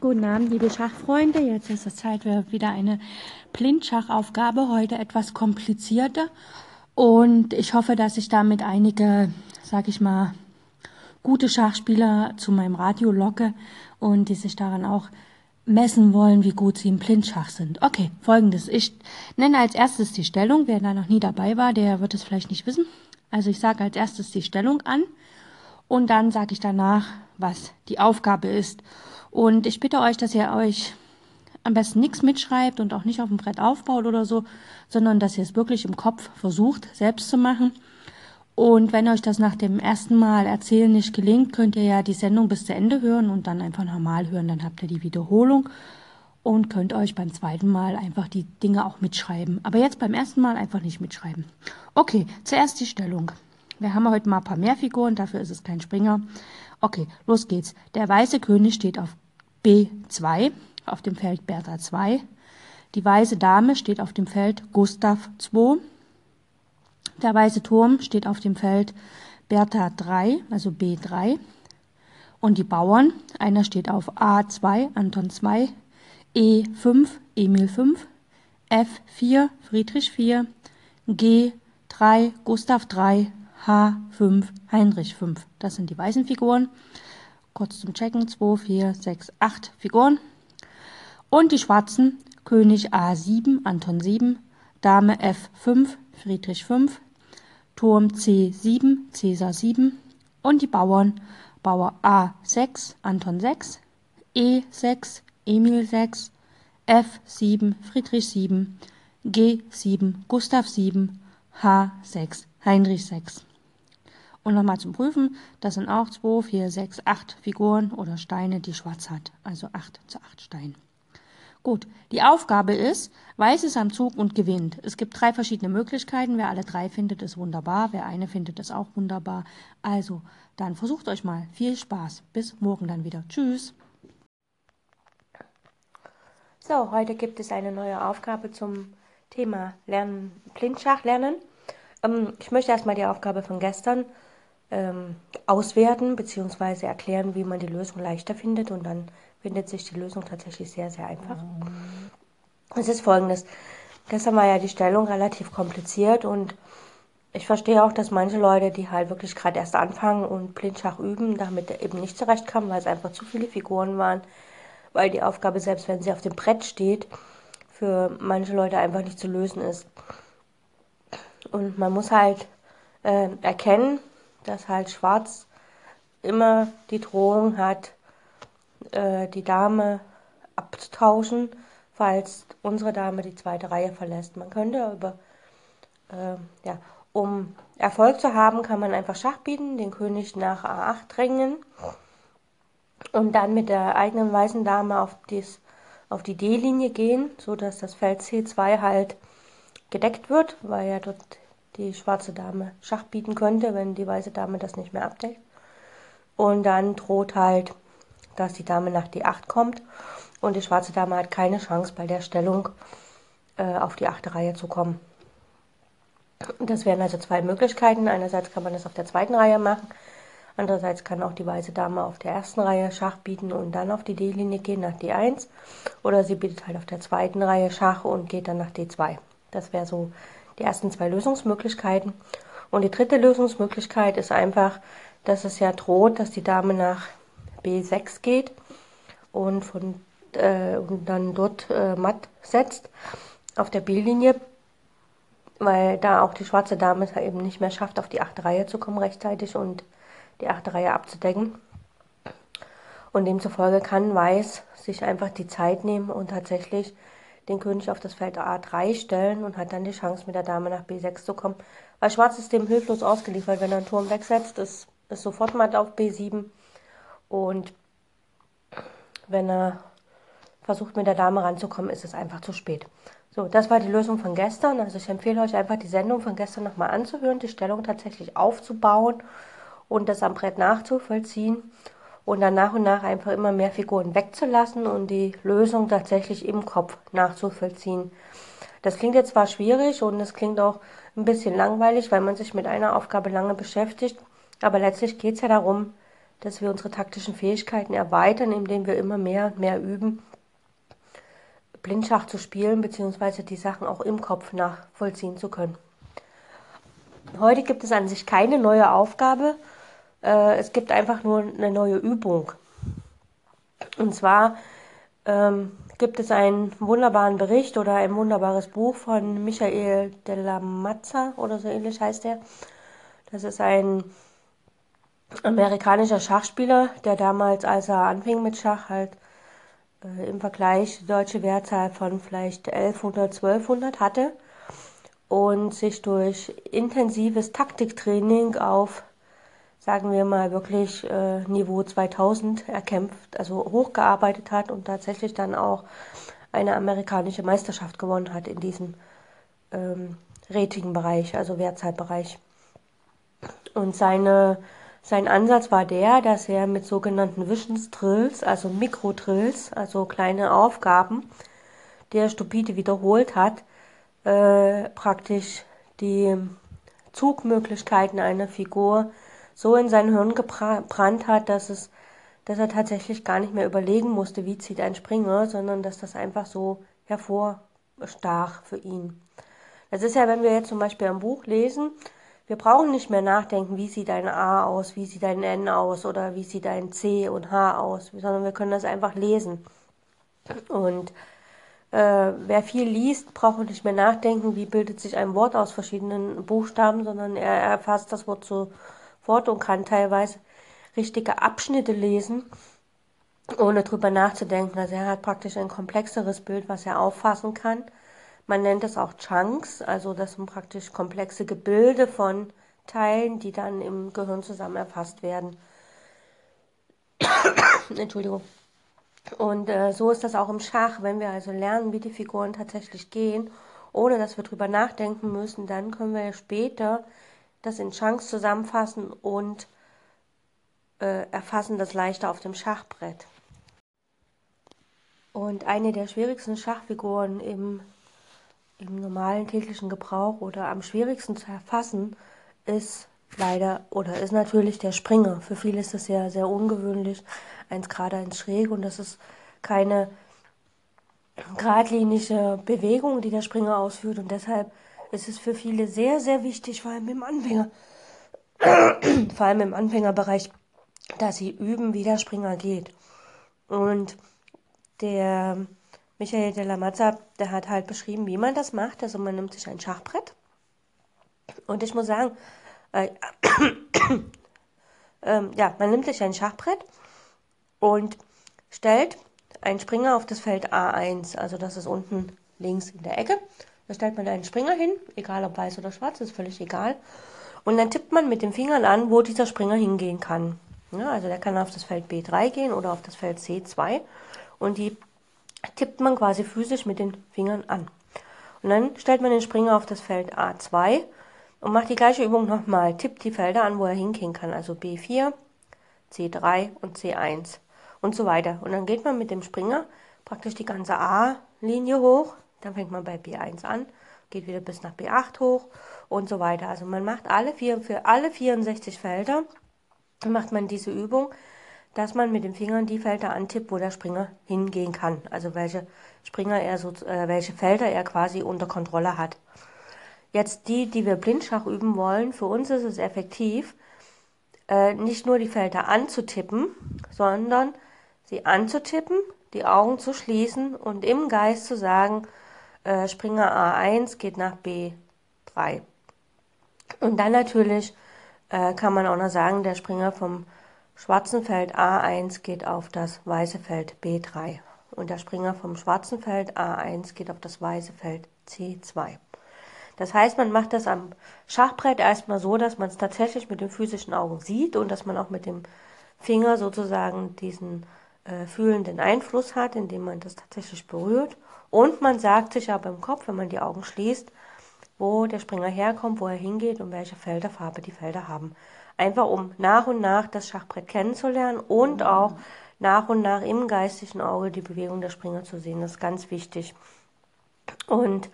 Guten Abend, liebe Schachfreunde. Jetzt ist es Zeit für wieder eine Blindschachaufgabe. Heute etwas komplizierter. Und ich hoffe, dass ich damit einige, sag ich mal, gute Schachspieler zu meinem Radio locke und die sich daran auch messen wollen, wie gut sie im Blindschach sind. Okay, folgendes. Ich nenne als erstes die Stellung. Wer da noch nie dabei war, der wird es vielleicht nicht wissen. Also ich sage als erstes die Stellung an und dann sage ich danach, was die Aufgabe ist. Und ich bitte euch, dass ihr euch am besten nichts mitschreibt und auch nicht auf dem Brett aufbaut oder so, sondern dass ihr es wirklich im Kopf versucht, selbst zu machen. Und wenn euch das nach dem ersten Mal erzählen nicht gelingt, könnt ihr ja die Sendung bis zu Ende hören und dann einfach normal hören. Dann habt ihr die Wiederholung und könnt euch beim zweiten Mal einfach die Dinge auch mitschreiben. Aber jetzt beim ersten Mal einfach nicht mitschreiben. Okay, zuerst die Stellung. Wir haben heute mal ein paar mehr Figuren, dafür ist es kein Springer. Okay, los geht's. Der weiße König steht auf B2, auf dem Feld Bertha 2. Die weiße Dame steht auf dem Feld Gustav 2. Der weiße Turm steht auf dem Feld Bertha 3, also B3. Und die Bauern, einer steht auf A2, Anton 2, E5, Emil 5, F4, Friedrich 4, G3, Gustav 3, H5, Heinrich 5. Das sind die weißen Figuren. Kurz zum Checken. 2, 4, 6, 8 Figuren. Und die schwarzen. König A7, Anton 7, Dame F5, Friedrich 5, Turm C7, Cäsar 7 und die Bauern Bauer A6, Anton 6, E6, Emil 6, F7, Friedrich 7, G7, Gustav 7, H6, Heinrich 6. Und nochmal zum Prüfen, das sind auch 2, 4, 6, 8 Figuren oder Steine, die schwarz hat. Also 8 zu 8 Steinen. Gut, die Aufgabe ist, Weiß ist am Zug und gewinnt. Es gibt drei verschiedene Möglichkeiten. Wer alle drei findet, ist wunderbar. Wer eine findet, ist auch wunderbar. Also, dann versucht euch mal. Viel Spaß. Bis morgen dann wieder. Tschüss. So, heute gibt es eine neue Aufgabe zum Thema Lernen, Blindschach lernen. Ähm, ich möchte erstmal die Aufgabe von gestern ähm, auswerten bzw. erklären, wie man die Lösung leichter findet und dann findet sich die Lösung tatsächlich sehr, sehr einfach. Es ist folgendes. Gestern war ja die Stellung relativ kompliziert und ich verstehe auch, dass manche Leute, die halt wirklich gerade erst anfangen und Blindschach üben, damit eben nicht zurechtkamen, weil es einfach zu viele Figuren waren, weil die Aufgabe, selbst wenn sie auf dem Brett steht, für manche Leute einfach nicht zu lösen ist. Und man muss halt äh, erkennen, dass halt Schwarz immer die Drohung hat, äh, die Dame abzutauschen, falls unsere Dame die zweite Reihe verlässt. Man könnte aber, äh, ja, um Erfolg zu haben, kann man einfach Schach bieten, den König nach A8 drängen und dann mit der eigenen weißen Dame auf, dies, auf die D-Linie gehen, sodass das Feld C2 halt gedeckt wird, weil ja dort die schwarze Dame Schach bieten könnte, wenn die weiße Dame das nicht mehr abdeckt. Und dann droht halt, dass die Dame nach D8 kommt und die schwarze Dame hat keine Chance bei der Stellung äh, auf die achte Reihe zu kommen. Das wären also zwei Möglichkeiten. Einerseits kann man das auf der zweiten Reihe machen, andererseits kann auch die weiße Dame auf der ersten Reihe Schach bieten und dann auf die D-Linie gehen nach D1 oder sie bietet halt auf der zweiten Reihe Schach und geht dann nach D2. Das wäre so die ersten zwei Lösungsmöglichkeiten. Und die dritte Lösungsmöglichkeit ist einfach, dass es ja droht, dass die Dame nach B6 geht und, von, äh, und dann dort äh, matt setzt auf der B-Linie, weil da auch die schwarze Dame es eben nicht mehr schafft, auf die achte Reihe zu kommen rechtzeitig und die achte Reihe abzudecken. Und demzufolge kann Weiß sich einfach die Zeit nehmen und tatsächlich den König auf das Feld A3 stellen und hat dann die Chance, mit der Dame nach B6 zu kommen. Weil Schwarz ist dem hilflos ausgeliefert. Wenn er einen Turm wegsetzt, ist, ist sofort matt auf B7. Und wenn er versucht, mit der Dame ranzukommen, ist es einfach zu spät. So, das war die Lösung von gestern. Also ich empfehle euch einfach, die Sendung von gestern nochmal anzuhören, die Stellung tatsächlich aufzubauen und das am Brett nachzuvollziehen und dann nach und nach einfach immer mehr Figuren wegzulassen und die Lösung tatsächlich im Kopf nachzuvollziehen. Das klingt jetzt zwar schwierig und es klingt auch ein bisschen langweilig, weil man sich mit einer Aufgabe lange beschäftigt, aber letztlich geht es ja darum, dass wir unsere taktischen Fähigkeiten erweitern, indem wir immer mehr und mehr üben, Blindschach zu spielen, beziehungsweise die Sachen auch im Kopf nachvollziehen zu können. Heute gibt es an sich keine neue Aufgabe, äh, es gibt einfach nur eine neue Übung. Und zwar ähm, gibt es einen wunderbaren Bericht oder ein wunderbares Buch von Michael della Mazza oder so ähnlich heißt er. Das ist ein amerikanischer Schachspieler, der damals, als er anfing mit Schach, halt äh, im Vergleich deutsche Wertzahl von vielleicht 1100, 1200 hatte und sich durch intensives Taktiktraining auf, sagen wir mal, wirklich äh, Niveau 2000 erkämpft, also hochgearbeitet hat und tatsächlich dann auch eine amerikanische Meisterschaft gewonnen hat in diesem ähm, Ratingbereich, also Wertzahlbereich. Und seine sein Ansatz war der, dass er mit sogenannten Wissensdrills, also Mikrodrills, also kleine Aufgaben, die er stupide wiederholt hat, äh, praktisch die Zugmöglichkeiten einer Figur so in sein Hirn gebrannt hat, dass es, dass er tatsächlich gar nicht mehr überlegen musste, wie zieht ein Springer, sondern dass das einfach so hervorstach für ihn. Das ist ja, wenn wir jetzt zum Beispiel ein Buch lesen wir brauchen nicht mehr nachdenken, wie sieht ein A aus, wie sieht ein N aus oder wie sieht ein C und H aus, sondern wir können das einfach lesen. Und äh, wer viel liest, braucht nicht mehr nachdenken, wie bildet sich ein Wort aus verschiedenen Buchstaben, sondern er erfasst das Wort sofort und kann teilweise richtige Abschnitte lesen, ohne drüber nachzudenken. Also er hat praktisch ein komplexeres Bild, was er auffassen kann. Man nennt es auch Chunks, also das sind praktisch komplexe Gebilde von Teilen, die dann im Gehirn zusammen erfasst werden. Entschuldigung. Und äh, so ist das auch im Schach. Wenn wir also lernen, wie die Figuren tatsächlich gehen, ohne dass wir drüber nachdenken müssen, dann können wir später das in Chunks zusammenfassen und äh, erfassen das leichter auf dem Schachbrett. Und eine der schwierigsten Schachfiguren im im normalen täglichen Gebrauch oder am schwierigsten zu erfassen ist leider oder ist natürlich der Springer. Für viele ist das ja sehr ungewöhnlich, eins gerade eins schräg und das ist keine geradlinige Bewegung, die der Springer ausführt und deshalb ist es für viele sehr, sehr wichtig, vor allem im Anfänger, vor allem im Anfängerbereich, dass sie üben, wie der Springer geht. Und der Michael de la Mazza, der hat halt beschrieben, wie man das macht. Also man nimmt sich ein Schachbrett. Und ich muss sagen, äh, äh, ja, man nimmt sich ein Schachbrett und stellt einen Springer auf das Feld A1. Also das ist unten links in der Ecke. Da stellt man einen Springer hin, egal ob weiß oder schwarz, ist völlig egal. Und dann tippt man mit den Fingern an, wo dieser Springer hingehen kann. Ja, also der kann auf das Feld B3 gehen oder auf das Feld C2. Und die tippt man quasi physisch mit den Fingern an. Und dann stellt man den Springer auf das Feld A2 und macht die gleiche Übung nochmal. Tippt die Felder an, wo er hingehen kann. Also B4, C3 und C1 und so weiter. Und dann geht man mit dem Springer praktisch die ganze A-Linie hoch. Dann fängt man bei B1 an, geht wieder bis nach B8 hoch und so weiter. Also man macht alle vier, für alle 64 Felder macht man diese Übung dass man mit den Fingern die Felder antippt, wo der Springer hingehen kann. Also welche Springer er so, äh, welche Felder er quasi unter Kontrolle hat. Jetzt die, die wir Blindschach üben wollen, für uns ist es effektiv, äh, nicht nur die Felder anzutippen, sondern sie anzutippen, die Augen zu schließen und im Geist zu sagen, äh, Springer A1 geht nach B3. Und dann natürlich äh, kann man auch noch sagen, der Springer vom schwarzen Feld A1 geht auf das weiße Feld B3 und der Springer vom schwarzen Feld A1 geht auf das weiße Feld C2. Das heißt, man macht das am Schachbrett erstmal so, dass man es tatsächlich mit den physischen Augen sieht und dass man auch mit dem Finger sozusagen diesen äh, fühlenden Einfluss hat, indem man das tatsächlich berührt. Und man sagt sich aber im Kopf, wenn man die Augen schließt, wo der Springer herkommt, wo er hingeht und welche Felderfarbe die Felder haben einfach um nach und nach das Schachbrett kennenzulernen und auch nach und nach im geistigen Auge die Bewegung der Springer zu sehen. Das ist ganz wichtig. Und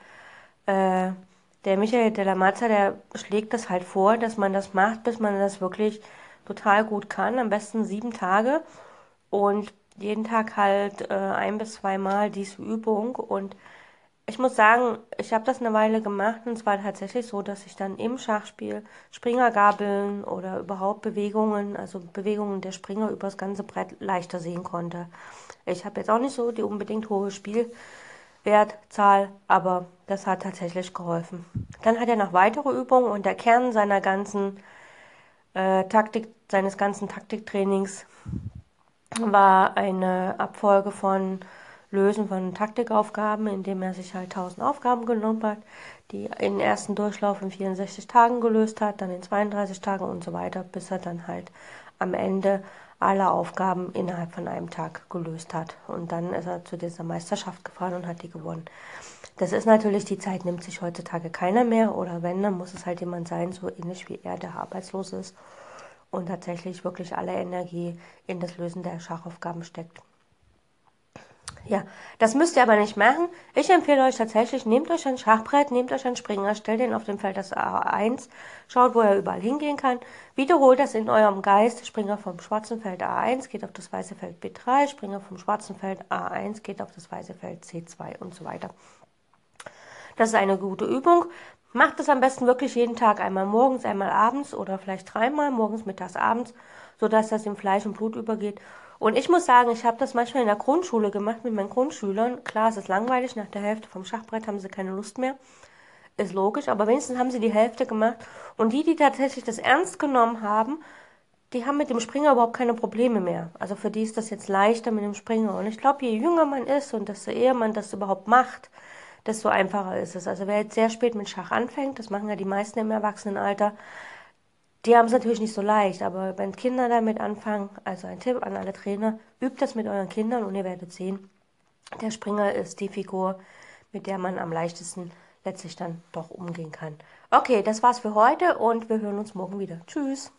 äh, der Michael de la Mazza, der schlägt das halt vor, dass man das macht, bis man das wirklich total gut kann. Am besten sieben Tage und jeden Tag halt äh, ein bis zweimal diese Übung. Und ich muss sagen, ich habe das eine Weile gemacht und es war tatsächlich so, dass ich dann im Schachspiel Springergabeln oder überhaupt Bewegungen, also Bewegungen der Springer übers ganze Brett leichter sehen konnte. Ich habe jetzt auch nicht so die unbedingt hohe Spielwertzahl, aber das hat tatsächlich geholfen. Dann hat er noch weitere Übungen und der Kern seiner ganzen äh, Taktik, seines ganzen Taktiktrainings war eine Abfolge von Lösen von Taktikaufgaben, indem er sich halt 1000 Aufgaben genommen hat, die in ersten Durchlauf in 64 Tagen gelöst hat, dann in 32 Tagen und so weiter, bis er dann halt am Ende alle Aufgaben innerhalb von einem Tag gelöst hat. Und dann ist er zu dieser Meisterschaft gefahren und hat die gewonnen. Das ist natürlich, die Zeit nimmt sich heutzutage keiner mehr oder wenn, dann muss es halt jemand sein, so ähnlich wie er, der arbeitslos ist und tatsächlich wirklich alle Energie in das Lösen der Schachaufgaben steckt. Ja, das müsst ihr aber nicht machen. Ich empfehle euch tatsächlich, nehmt euch ein Schachbrett, nehmt euch einen Springer, stellt den auf dem Feld das A1, schaut, wo er überall hingehen kann, wiederholt das in eurem Geist. Springer vom schwarzen Feld A1 geht auf das weiße Feld B3, Springer vom schwarzen Feld A1 geht auf das weiße Feld C2 und so weiter. Das ist eine gute Übung. Macht es am besten wirklich jeden Tag einmal morgens, einmal abends oder vielleicht dreimal, morgens, mittags, abends, sodass das in Fleisch und Blut übergeht. Und ich muss sagen, ich habe das manchmal in der Grundschule gemacht mit meinen Grundschülern. Klar, es ist langweilig, nach der Hälfte vom Schachbrett haben sie keine Lust mehr. Ist logisch, aber wenigstens haben sie die Hälfte gemacht. Und die, die tatsächlich das ernst genommen haben, die haben mit dem Springer überhaupt keine Probleme mehr. Also für die ist das jetzt leichter mit dem Springer. Und ich glaube, je jünger man ist und desto eher man das überhaupt macht, desto einfacher ist es. Also wer jetzt sehr spät mit Schach anfängt, das machen ja die meisten im Erwachsenenalter, die haben es natürlich nicht so leicht, aber wenn Kinder damit anfangen, also ein Tipp an alle Trainer, übt das mit euren Kindern und ihr werdet sehen, der Springer ist die Figur, mit der man am leichtesten letztlich dann doch umgehen kann. Okay, das war's für heute und wir hören uns morgen wieder. Tschüss.